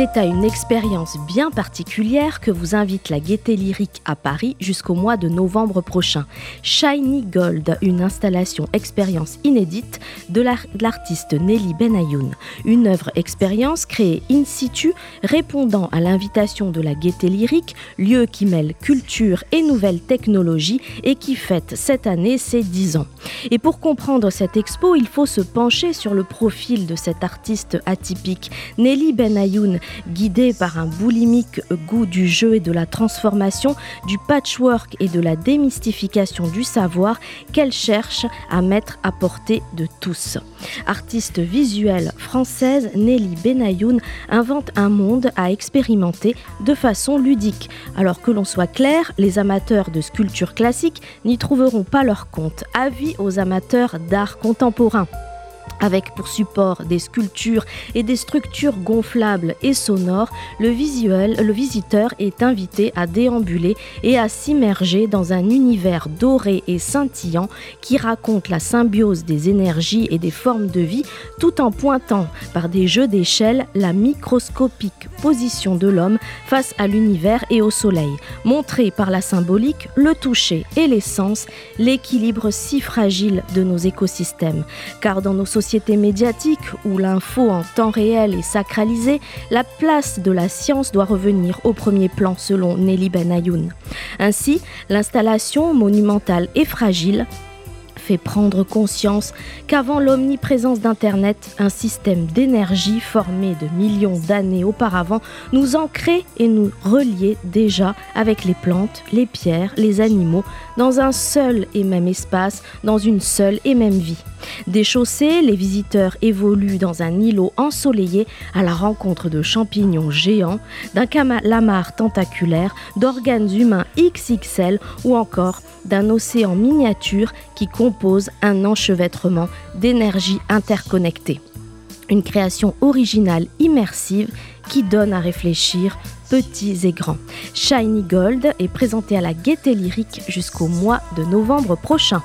C'est à une expérience bien particulière que vous invite la Gaieté Lyrique à Paris jusqu'au mois de novembre prochain. Shiny Gold, une installation expérience inédite de l'artiste Nelly Benayoun. Une œuvre expérience créée in situ répondant à l'invitation de la Gaieté Lyrique, lieu qui mêle culture et nouvelles technologies et qui fête cette année ses 10 ans. Et pour comprendre cette expo, il faut se pencher sur le profil de cet artiste atypique. Nelly Benayoun, guidée par un boulimique goût du jeu et de la transformation, du patchwork et de la démystification du savoir qu'elle cherche à mettre à portée de tous. Artiste visuelle française, Nelly Benayoun invente un monde à expérimenter de façon ludique. Alors que l'on soit clair, les amateurs de sculpture classique n'y trouveront pas leur compte. Avis aux amateurs d'art contemporain avec pour support des sculptures et des structures gonflables et sonores, le, visuel, le visiteur est invité à déambuler et à s'immerger dans un univers doré et scintillant qui raconte la symbiose des énergies et des formes de vie tout en pointant par des jeux d'échelle la microscopique position de l'homme face à l'univers et au soleil, montré par la symbolique, le toucher et l'essence, l'équilibre si fragile de nos écosystèmes. Car dans nos sociétés médiatique où l'info en temps réel est sacralisée, la place de la science doit revenir au premier plan selon Nelly Benayoun. Ainsi, l'installation monumentale et fragile fait prendre conscience qu'avant l'omniprésence d'Internet, un système d'énergie formé de millions d'années auparavant nous ancrait et nous reliait déjà avec les plantes, les pierres, les animaux, dans un seul et même espace, dans une seule et même vie. Déchaussés, les visiteurs évoluent dans un îlot ensoleillé à la rencontre de champignons géants, d'un calamar tentaculaire, d'organes humains XXL ou encore d'un océan miniature qui un enchevêtrement d'énergie interconnectée. Une création originale immersive qui donne à réfléchir petits et grands. Shiny Gold est présenté à la Gaieté Lyrique jusqu'au mois de novembre prochain.